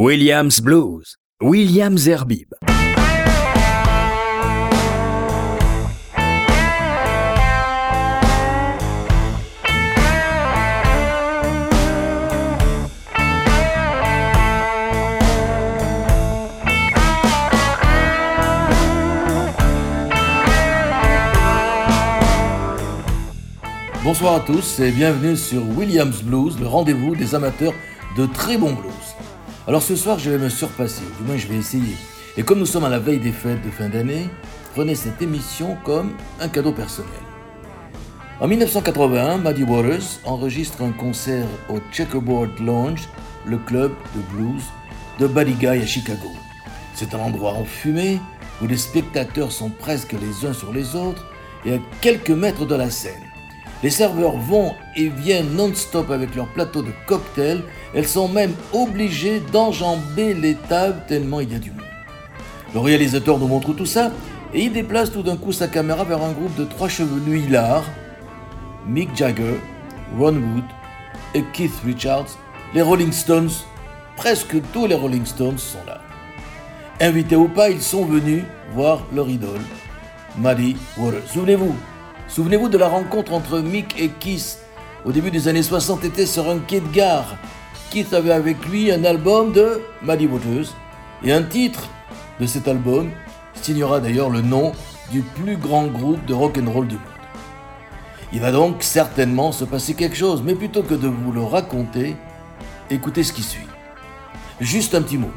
Williams Blues, Williams Herbib. Bonsoir à tous et bienvenue sur Williams Blues, le rendez-vous des amateurs de très bons blues. Alors ce soir, je vais me surpasser, du moins je vais essayer. Et comme nous sommes à la veille des fêtes de fin d'année, prenez cette émission comme un cadeau personnel. En 1981, Muddy Waters enregistre un concert au Checkerboard Lounge, le club de blues de Buddy Guy à Chicago. C'est un endroit enfumé où les spectateurs sont presque les uns sur les autres et à quelques mètres de la scène. Les serveurs vont et viennent non-stop avec leur plateau de cocktails. Elles sont même obligées d'enjamber les tables tellement il y a du monde. Le réalisateur nous montre tout ça et il déplace tout d'un coup sa caméra vers un groupe de trois chevelus hilars Mick Jagger, Ron Wood et Keith Richards. Les Rolling Stones, presque tous les Rolling Stones sont là. Invités ou pas, ils sont venus voir leur idole, Muddy Waters. Souvenez-vous, Souvenez-vous de la rencontre entre Mick et Keith au début des années 60 était sur un quai de gare. Keith avait avec lui un album de Muddy Waters et un titre de cet album signera d'ailleurs le nom du plus grand groupe de rock and roll du monde. Il va donc certainement se passer quelque chose, mais plutôt que de vous le raconter, écoutez ce qui suit. Juste un petit mot,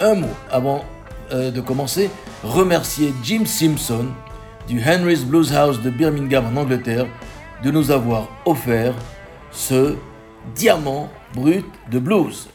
un mot avant euh, de commencer, remercier Jim Simpson du Henry's Blues House de Birmingham en Angleterre de nous avoir offert ce diamant brut de blues.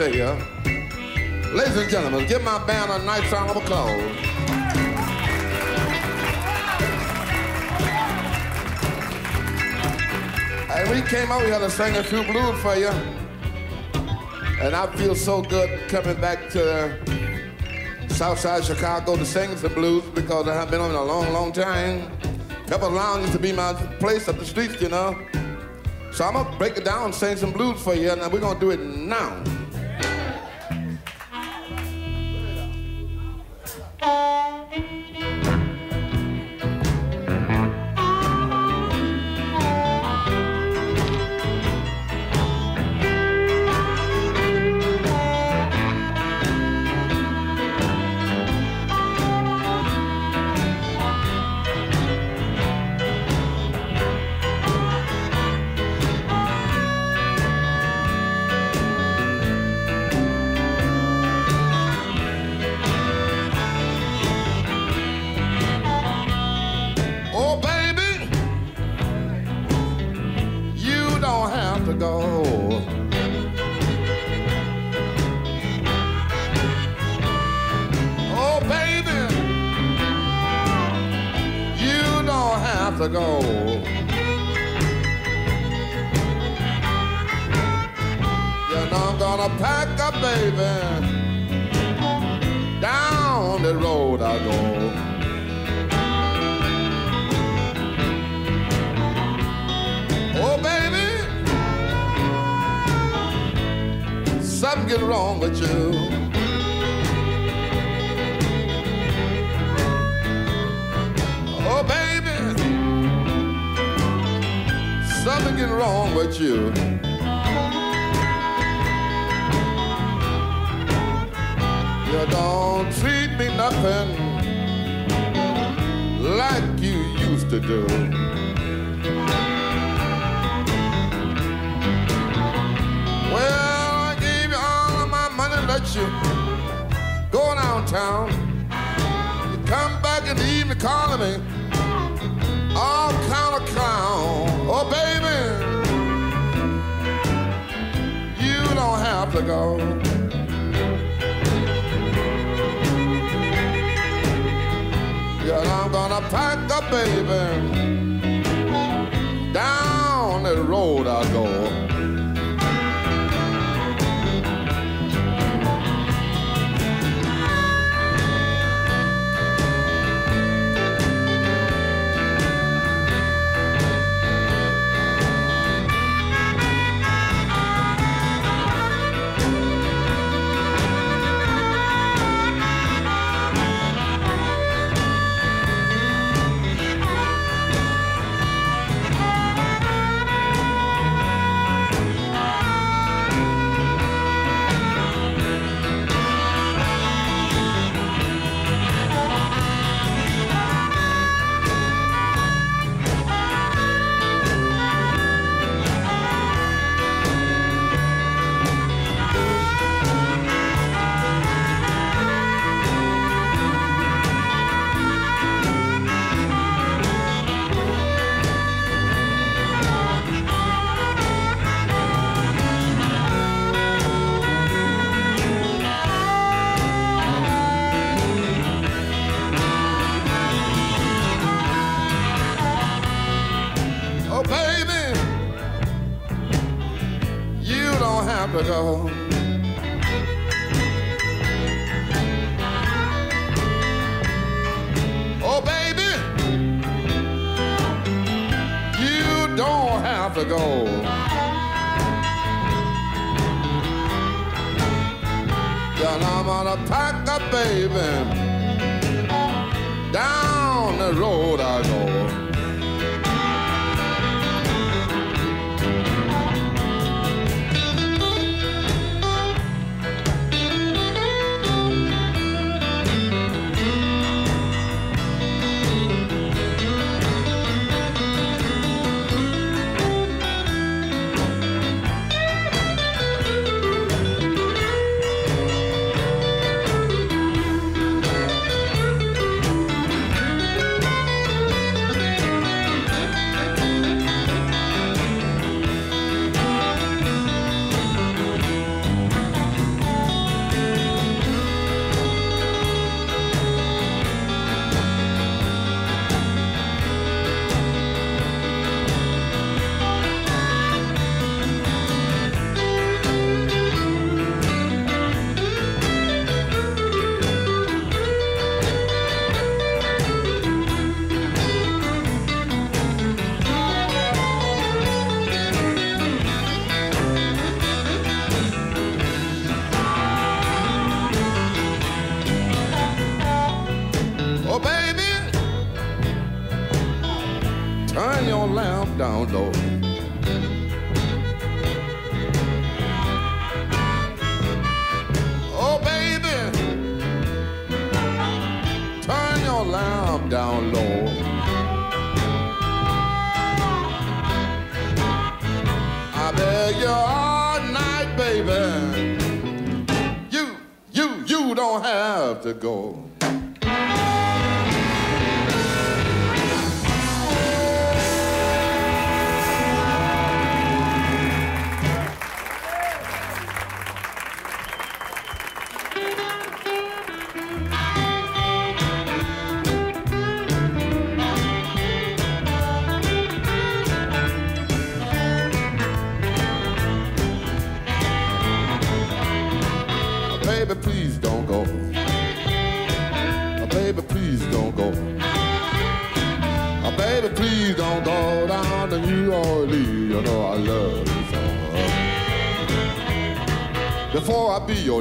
Ladies and gentlemen, give my band a nice round of applause. And we came out here to sing a few blues for you. And I feel so good coming back to Southside Chicago to sing some blues because I have been on a long, long time. Pepper Lounge used to be my place up the streets, you know. So I'm gonna break it down, and sing some blues for you, and we're gonna do it now. month ago. Yeah, I'm gonna pack a baby. Down the road I go. baby. Down the road I go.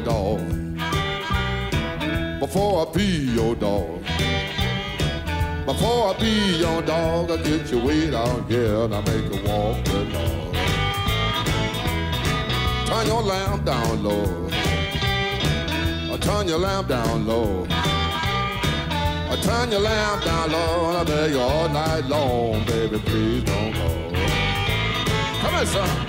Dog. Before I be your dog. Before I be your dog, I get your weight down here and I make you walk the dog. Turn your lamp down Lord. I turn your lamp down Lord. I turn your lamp down Lord. and I beg you all night long, baby, please don't go. Come on, son.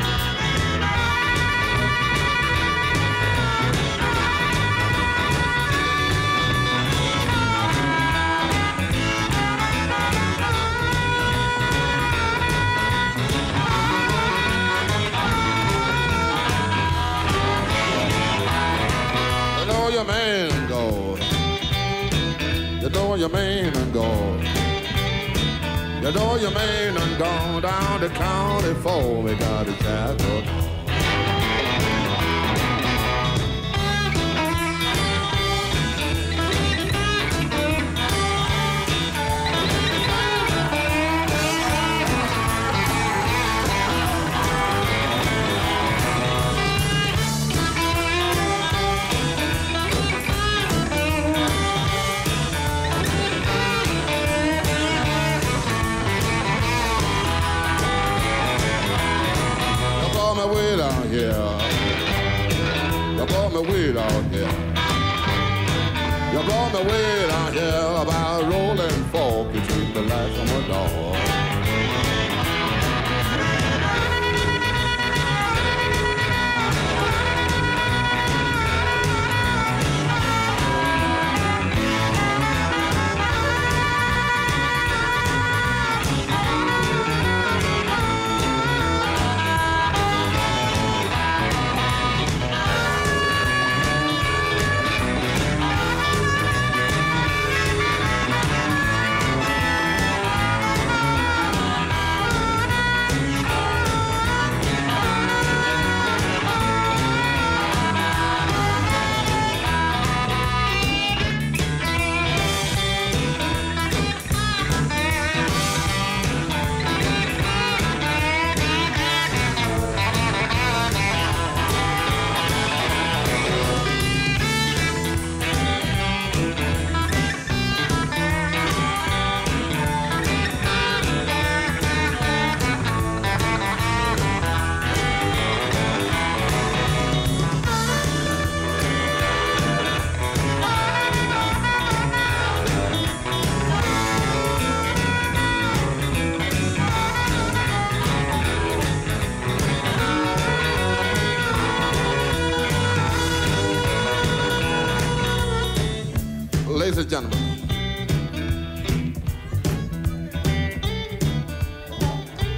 Know your man and go. You know your man and gone down the county for me got a jacket.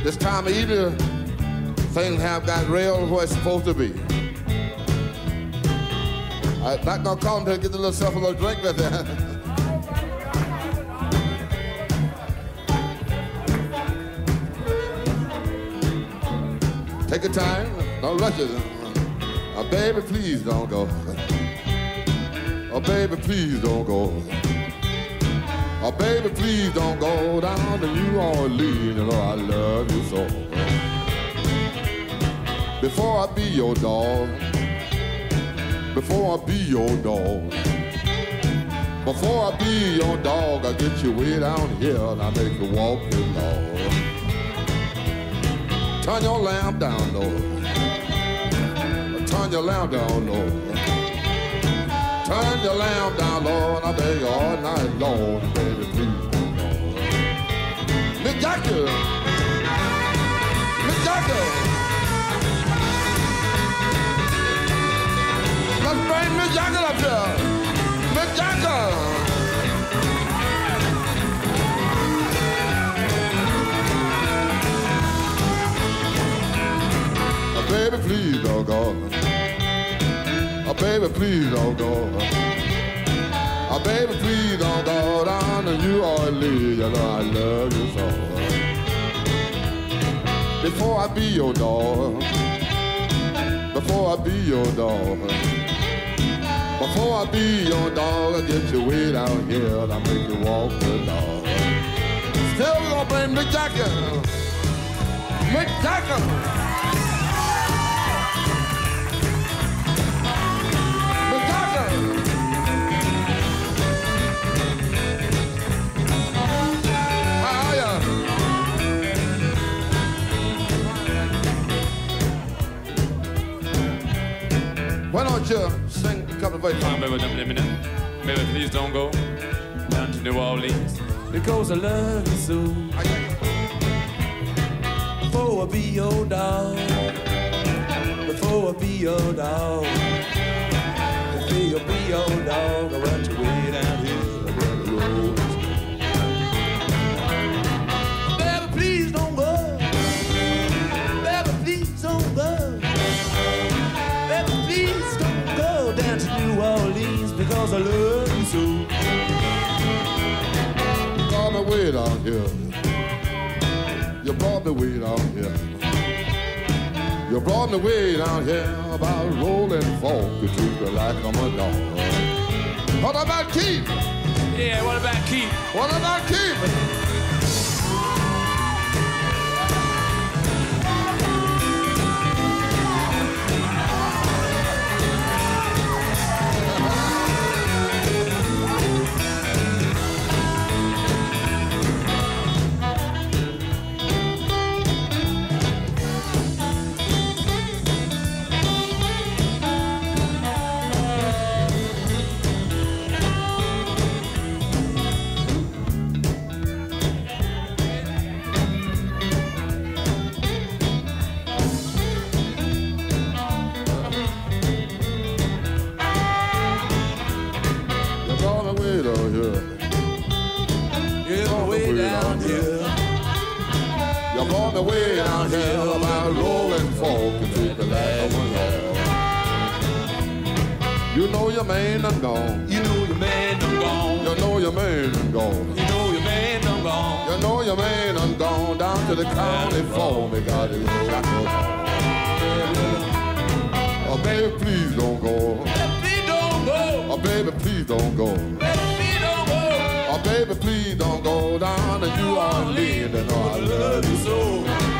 This time of year, things have got real where it's supposed to be. I'm not gonna call him to get a little self a little drink with uh, it. Take your time, don't rush it. Uh, uh, baby, please don't go. Oh, baby, please don't go. Oh, baby, please don't go down to New Orleans. Know I love you so. Before I be your dog, before I be your dog, before I be your dog, I get you way down here and I make you walk the Lord. Turn your lamp down, Lord. Turn your lamp down, Lord. Turn your lamp down, Lord. I beg you all night long, baby, please. Mick Jagger. Mick Jagger. Let's bring Mick Jagger up here. Mick Jagger. Oh, baby, please don't go. Baby, please don't go. Oh, baby, please don't go down to New Orleans. You know I love you so. Before I be your dog, before I be your dog, before I be your dog, I get you way down here and I make you walk the dog. Still we gonna bring Mick Jagger, Mick Jagger. You sing a couple of verses? Come baby, please don't go. Down to New Orleans. Because I love you so. Before I be your dog, before I be your dog, before I be your dog, I want you way down here Because I love you brought me way down here. You brought me way down here. You brought me way down here about rolling folk to treat me like I'm a dog. What about Keith? Yeah, what about Keith? What about Keith? You way down here about rolling folk to treat me like a. You know your man done gone. You know your man done gone. You know your man done gone. You know your man done gone. You know your man done gone down to the county for me, got his shackles on. Oh, baby, please don't go. Baby, Please don't go. Oh, baby, please don't go. Go. Oh, baby, please don't go down to New Orleans. And oh, I love you so.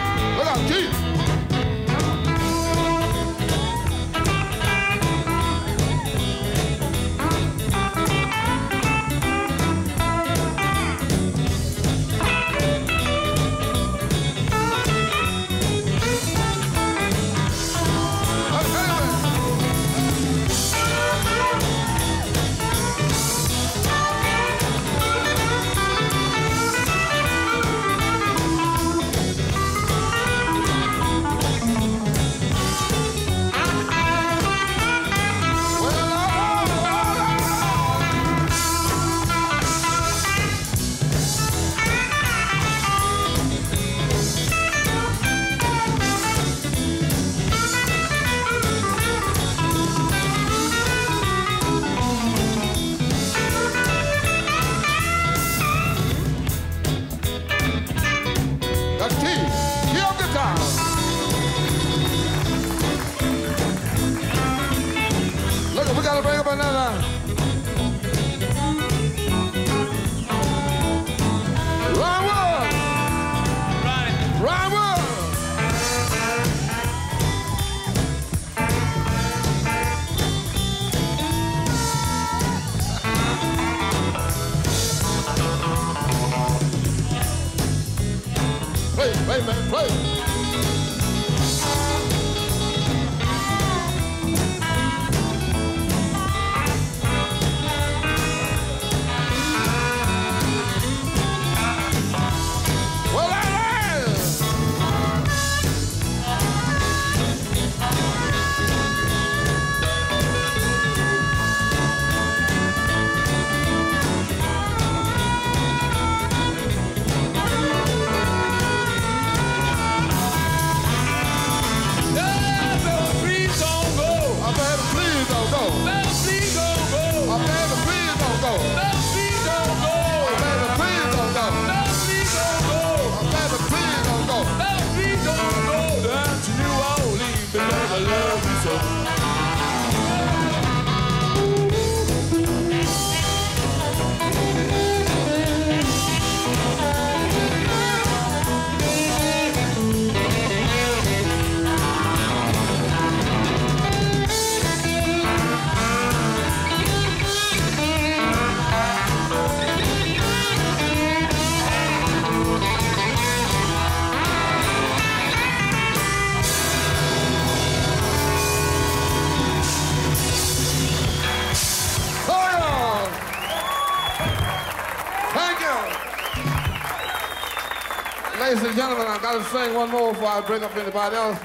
I gotta sing one more before I bring up anybody else.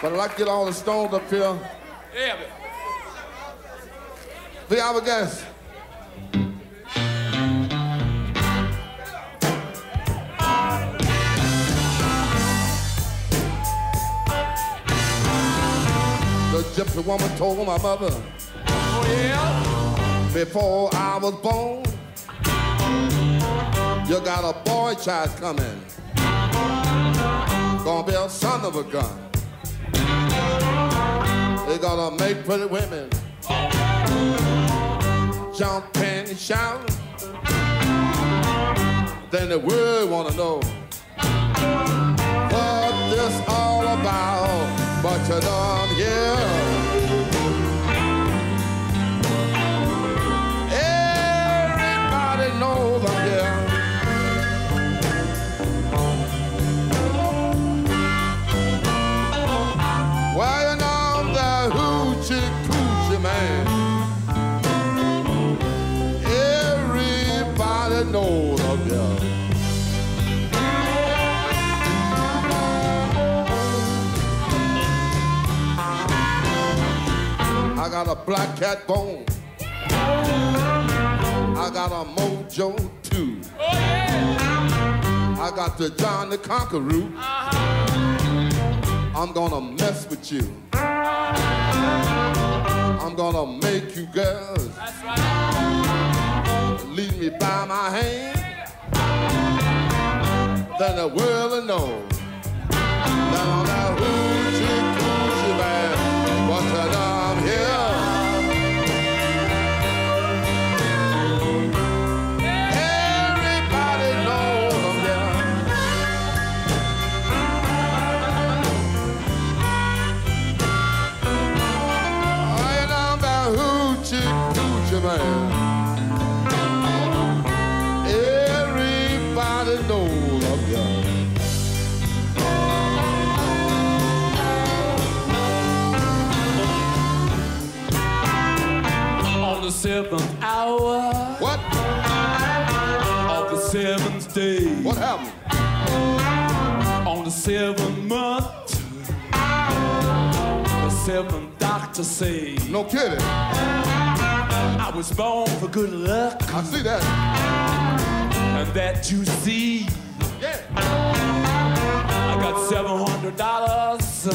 But I'd like to get all the stones up here. Yeah, man. Be our guest. The gypsy woman told my mother Oh, yeah? before I was born, you got a boy child coming. Gonna be a son of a gun. They gonna make pretty women jump and shout. Then the world wanna know what this all about. But you know I'm got a black cat bone. I got a mojo too. Oh, yeah? I got the John the Conqueror. I'm gonna mess with you. I'm gonna make you girls That's right. lead me by my hand. Then the world will know that I'm that coochie man. But you know I'm here. Seventh day, What happened? on the seventh month, the seventh doctor say No kidding. I was born for good luck, I see that. and that you see, Yeah. I got seven hundred dollars.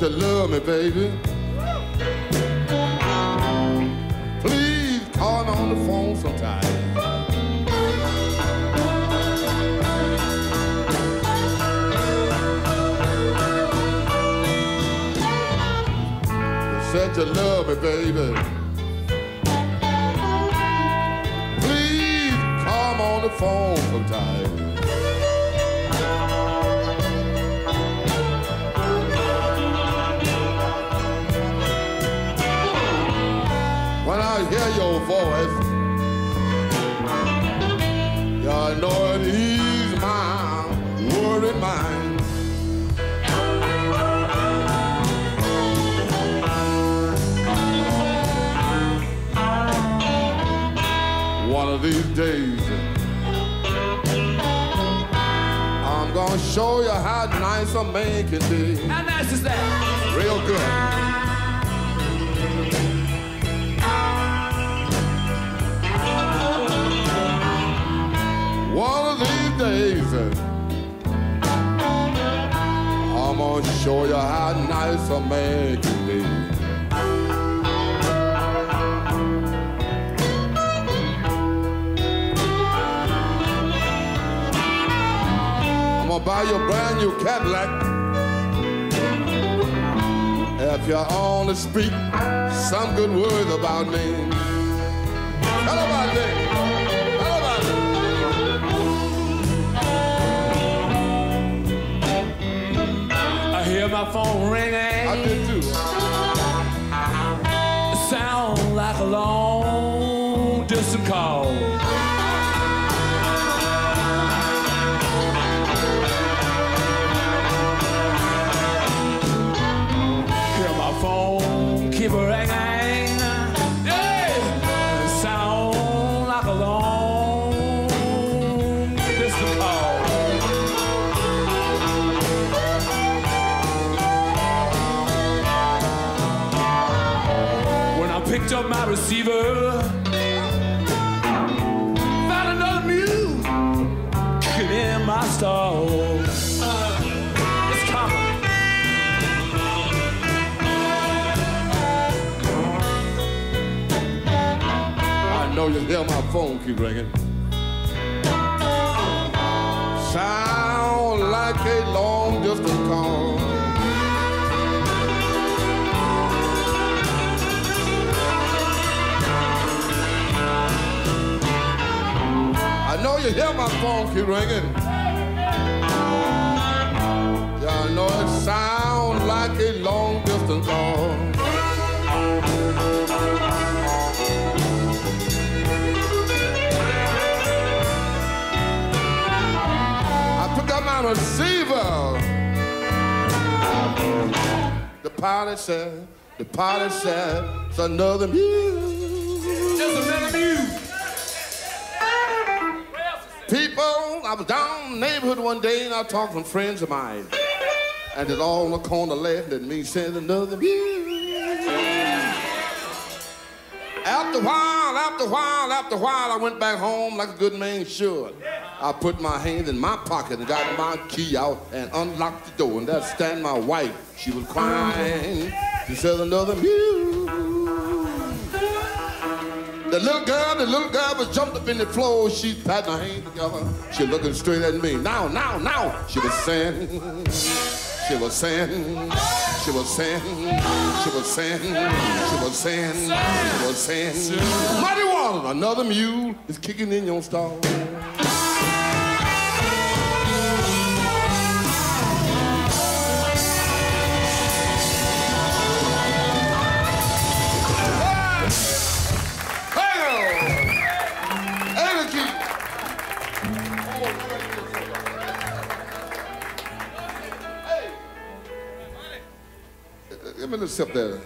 You love me, baby. Please call on the phone sometime. Said you love me, baby. Please call me on the phone sometime. Days, I'm gonna show you how nice a man can be. How nice is that? Real good. One of these days, I'm gonna show you how nice a man can be. I'm buy your brand new Cadillac. If you only speak some good words about me. Tell about me. Tell about me. I hear my phone ringing. I did too. Sound like a long picked up my receiver, found another mule kicking in my stall. Uh, it's coming. I know you hear my phone keep ringing. Sound like a long distance call. I know you hear my phone keep ringing. Yeah, I know it sound like a long distance call. I took out my receiver. The pilot said, the pilot said, it's another mule. I was down in the neighborhood one day and I talked to some friends of mine. And it's all on the corner laughing at me, saying another. After a while, after a while, after a while, I went back home like a good man should. I put my hand in my pocket and got my key out and unlocked the door. And there stand my wife. She was crying. She said another mule. The little girl, the little girl was jumped up in the floor. She patting her hands together. She looking straight at me. Now, now, now. She was saying, she was saying, she was saying, she was saying, she was saying, she was saying, Muddy water, another mule is kicking in your stall. Give me a sip there.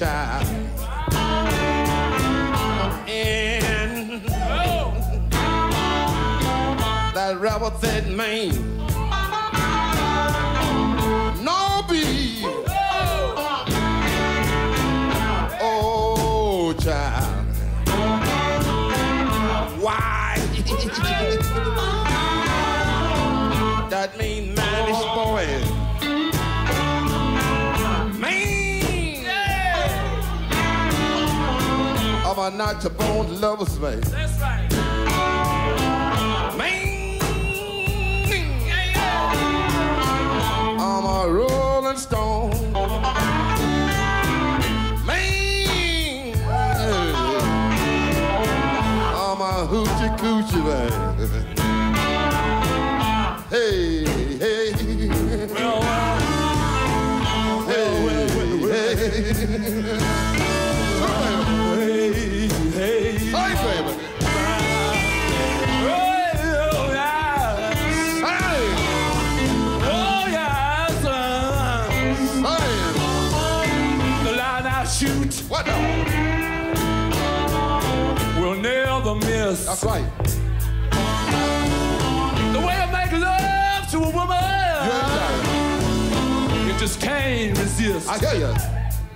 Child. And that rebel that man. No B. Oh, child. Why? I'm a not your bone lover's man. That's right. Man. I'm a rolling stone. Man. I'm a hoochie coochie man. Hey, hey. Uh, well, well, Hey, hey. That's right. The way I make love to a woman, it. you just can't resist. I hear you.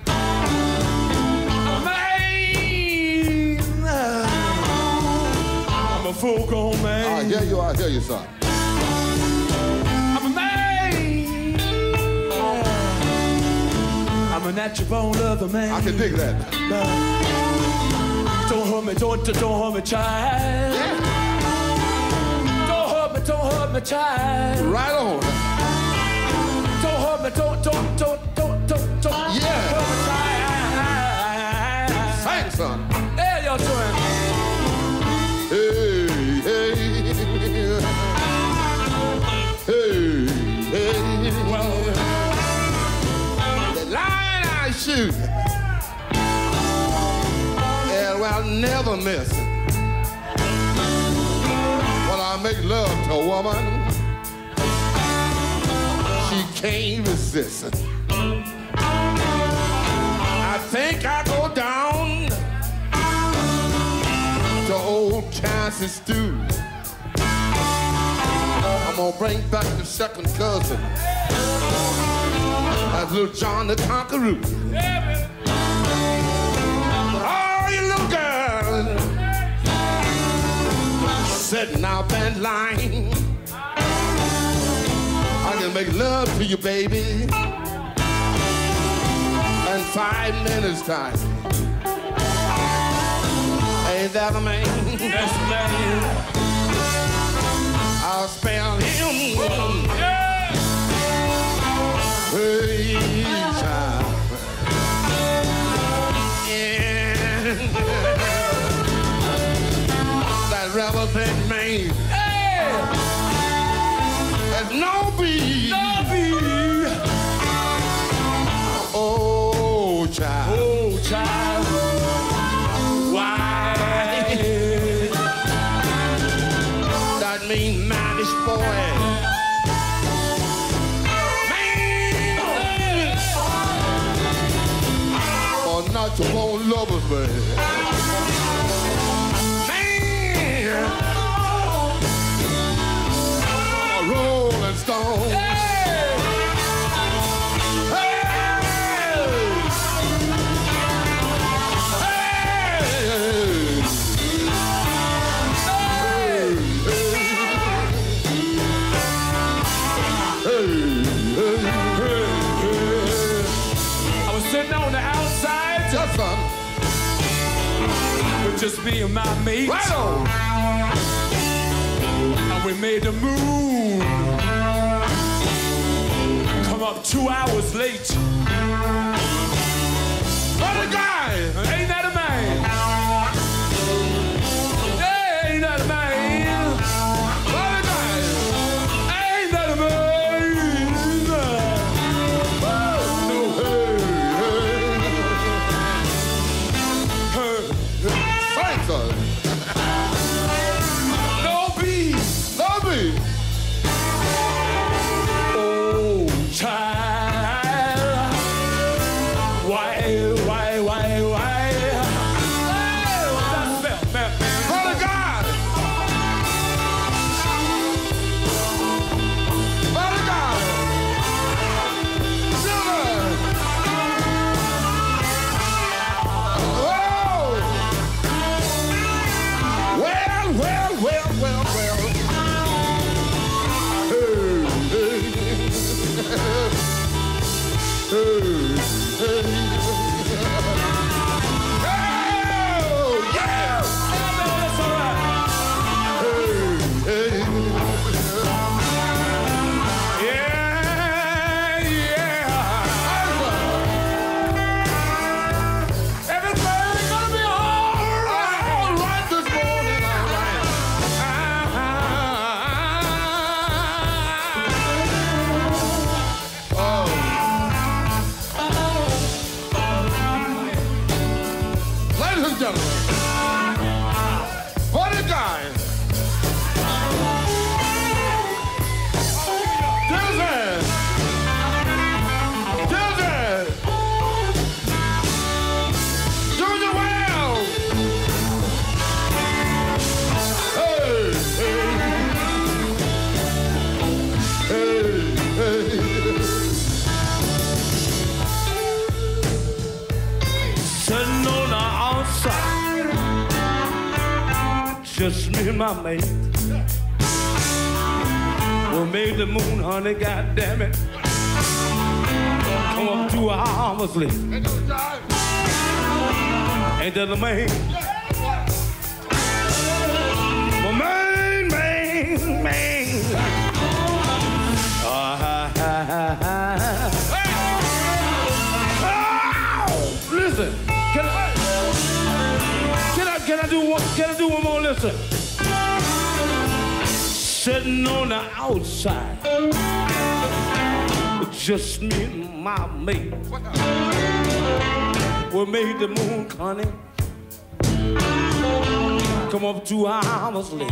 I'm a man, I'm a full-grown man. I hear you. I hear you, son. I'm a man. I'm a natural born lover man. I can dig that. Don't hurt me, don't, don't hurt me, child. Yeah. Don't hurt me, don't hurt me, child. Right on. Don't hurt me, don't, don't, don't, don't, don't, don't Yeah. hurt me, child. Thanks, son. There you're doing. Hey, hey. Hey, hey. Well, The line I shoot. Never miss it. When I make love to a woman, she can't resist it. I think I go down to old Kansas stew. I'm gonna bring back the second cousin. That's little John the Conqueror. All sitting up that line. I can make love to you, baby, in five minutes time. Ain't that a man? yes, man. I'll spell him. Yeah. Hey, thing man Hey, has no beat. Bobby. Oh, child. Oh, child. Why? That mean manish boy. Not your own lovers, man. just me and my mate, Right on. And we made the moon. Come up two hours late. What a guy! Ain't that a man? Damn it. Come up to hours late. Ain't that the main? My main, main, main. Ah, ha, ha, ha, ha. Listen, can I, can I, do can I do one more listen? Sitting on the outside just me and my mate. We made the moon, honey. Come up two hours late.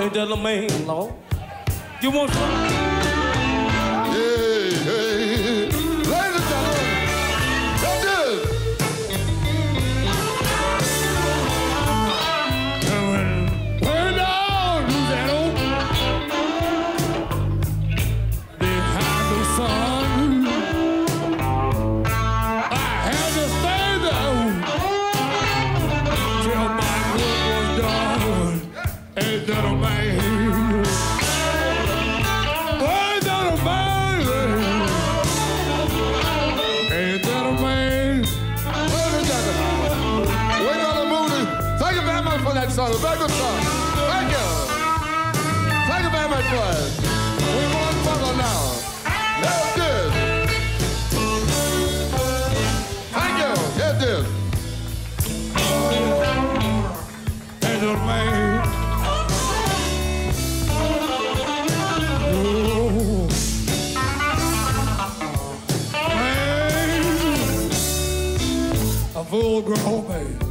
Ain't that the main law? You want some? full grown man.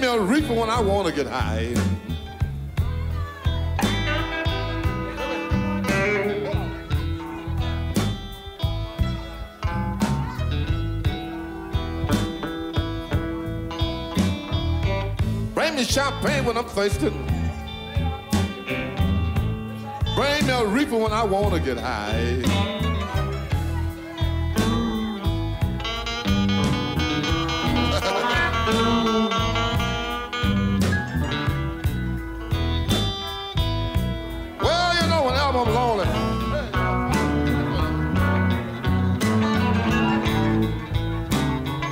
me a reefer when I want to get high. Bring me champagne when I'm thirsty. Bring me a reefer when I want to get high.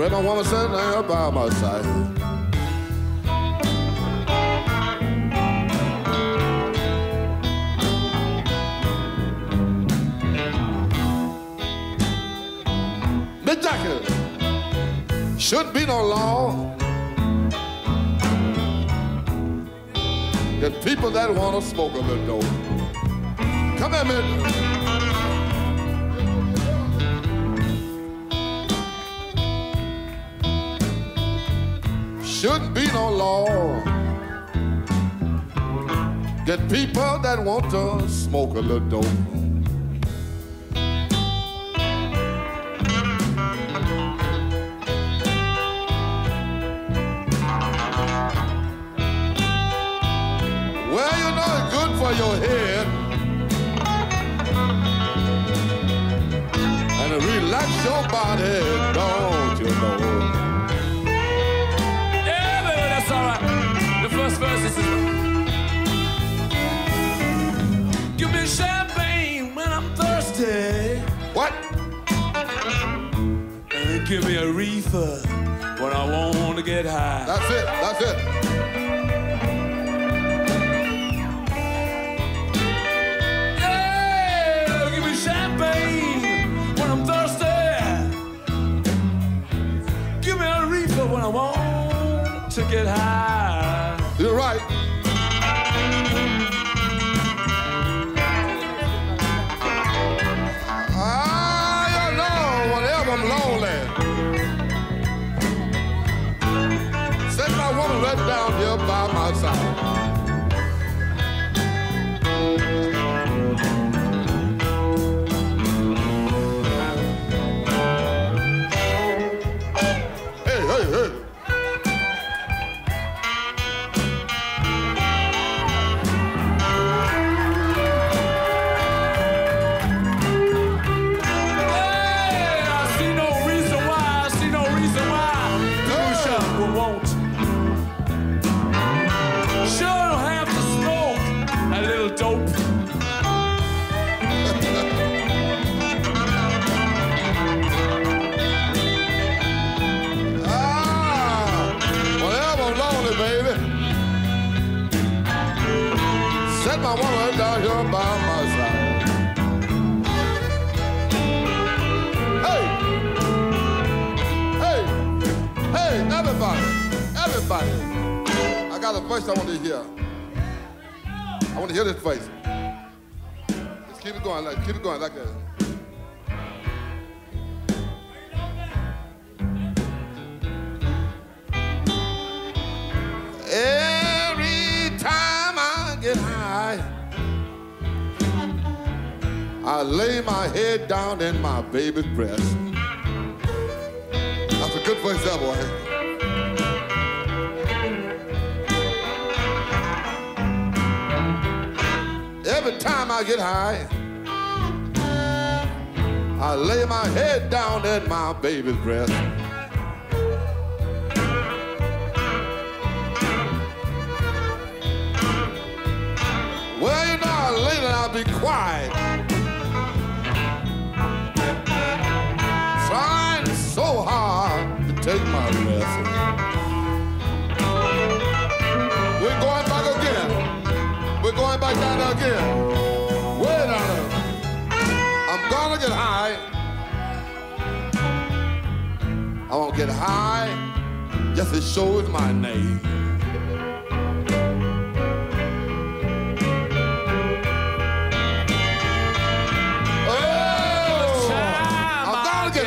Bring my woman sitting there by my side. Jackie, shouldn't be no law. Get people that want to smoke a little dope. Come here, Miss. Shouldn't be no law. Get people that want to smoke a little dope. Well, you know it's good for your head. Give me a reefer when I want to get high. That's it. That's it. Yeah, give me champagne when I'm thirsty. Give me a reefer when I want to get high. You're right. Voice I want to hear. I want to hear this voice. Just keep it going, like keep it going, like that. Every time I get high, I lay my head down in my baby's breast. That's a good voice, that boy. Every time I get high, I lay my head down at my baby's breast. Well, you know, later I'll be quiet.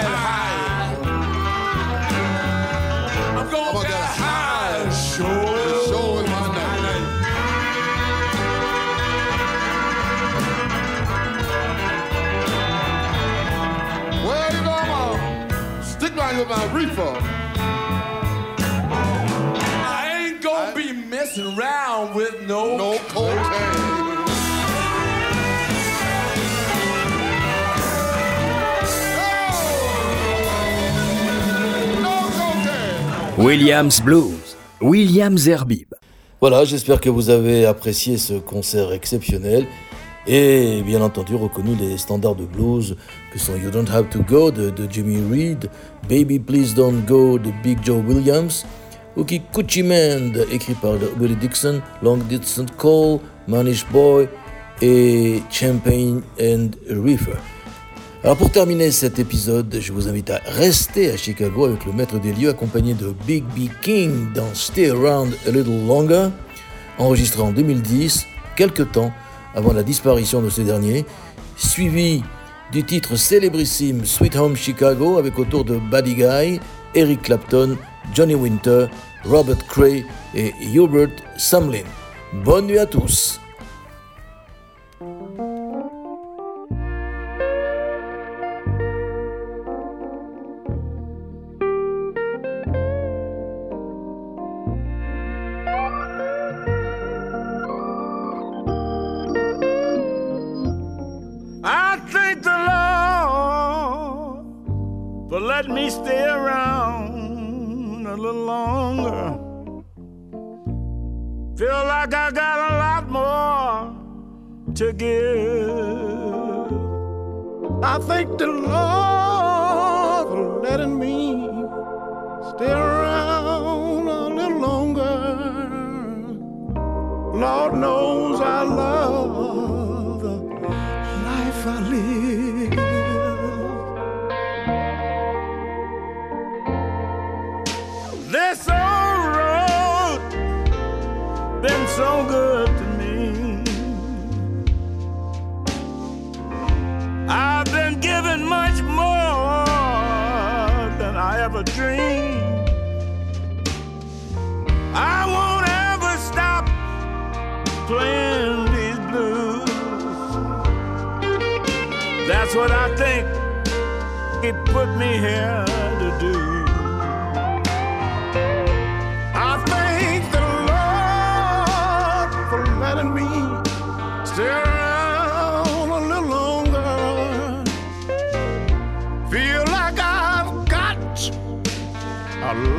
High. I'm gonna get it high. Sure. Sure is my name. Messing around with no, No cocaine. Williams Blues, William Zerbib. Voilà, j'espère que vous avez apprécié ce concert exceptionnel et bien entendu reconnu les standards de blues que sont You Don't Have to Go de, de Jimmy Reed, Baby Please Don't Go de Big Joe Williams, Ookie Coochie Man écrit par Willie Dixon, Long Distance Call, Manish Boy et Champagne and River. Alors pour terminer cet épisode, je vous invite à rester à Chicago avec le maître des lieux accompagné de Big B King dans Stay Around a Little Longer, enregistré en 2010, quelques temps avant la disparition de ce dernier, suivi du titre célébrissime Sweet Home Chicago avec autour de Buddy Guy, Eric Clapton, Johnny Winter, Robert Cray et Hubert Sumlin. Bonne nuit à tous! To give. I thank the Lord for letting me stay around a little longer. Lord knows I love the life I live. This old road been so good ever dreamed. I won't ever stop playing these blues. That's what I think it put me here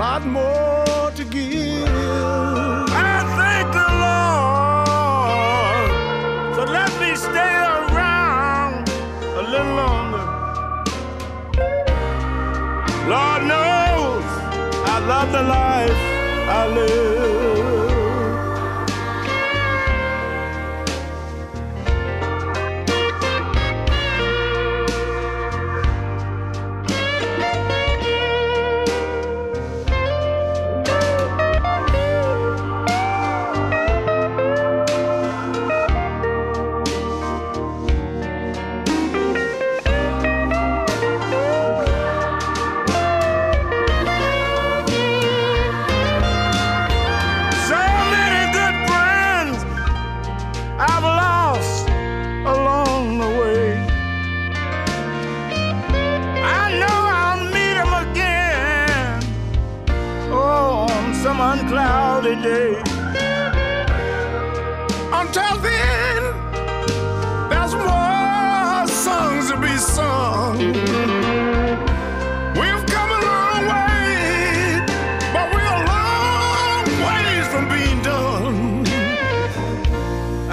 lot more to give. I thank the Lord for letting me stay around a little longer. Lord knows I love the life I live.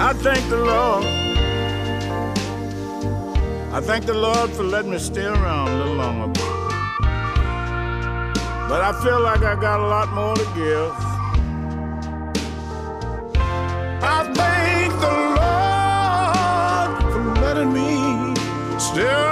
I thank the Lord. I thank the Lord for letting me stay around a little longer. But I feel like I got a lot more to give. I thank the Lord for letting me stay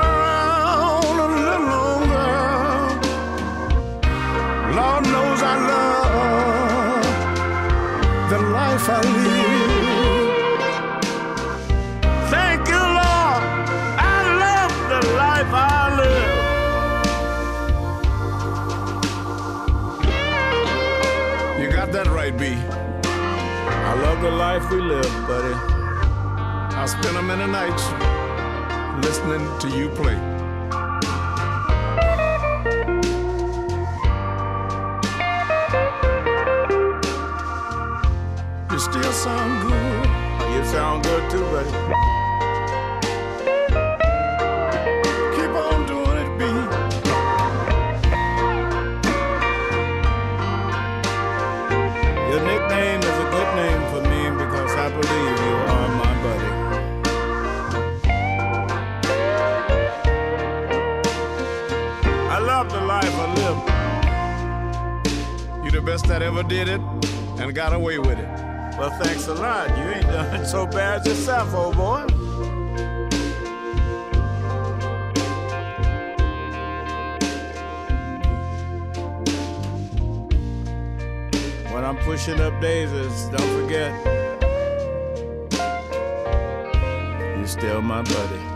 life we live, buddy. I spend them in the nights listening to you play. You still sound good. You sound good too, buddy. that ever did it and got away with it. Well, thanks a lot. You ain't done so bad yourself, old boy. When I'm pushing up daisies, don't forget, you're still my buddy.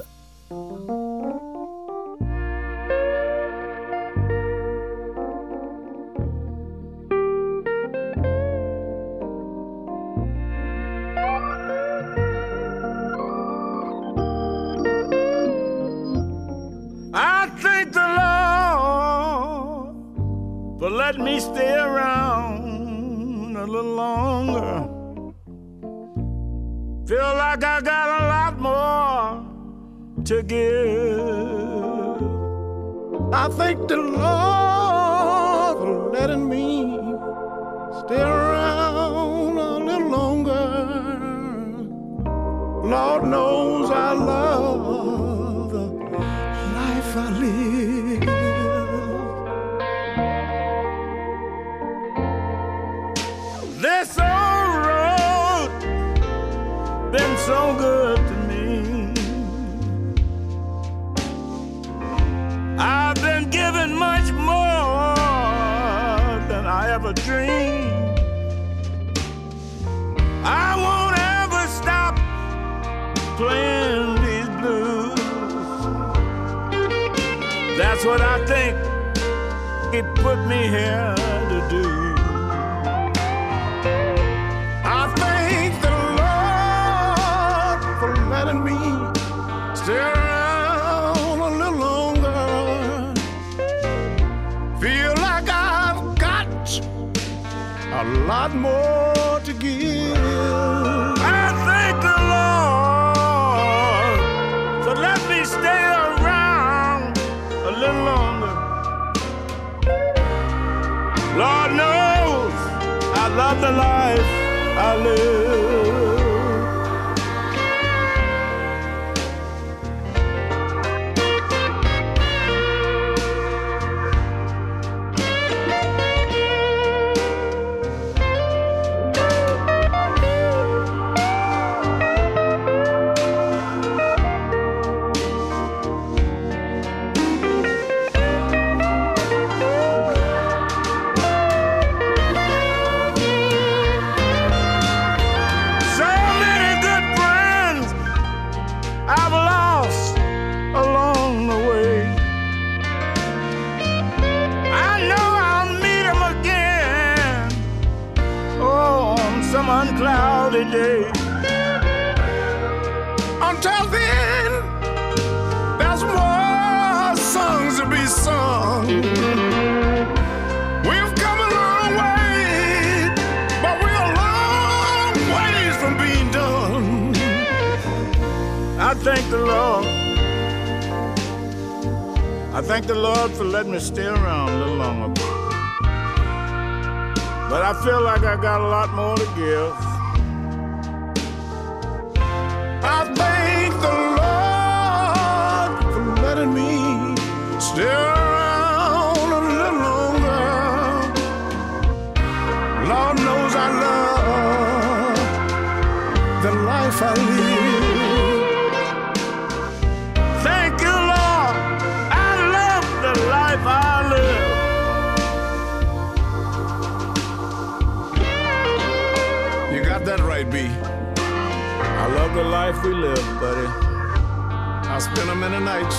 spend a many nights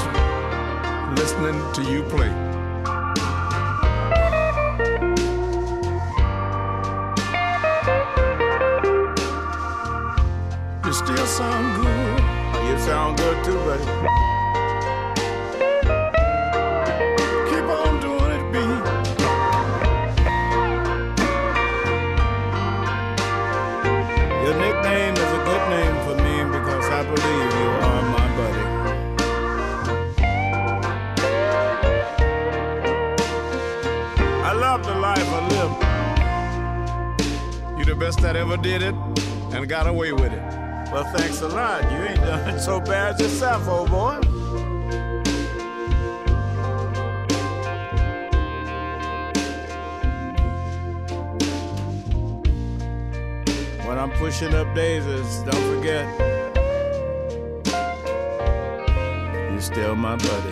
listening to you play. You still sound good. You sound good too, buddy. And got away with it. Well, thanks a lot. You ain't done so bad yourself, old boy. When I'm pushing up daisies, don't forget, you're still my buddy.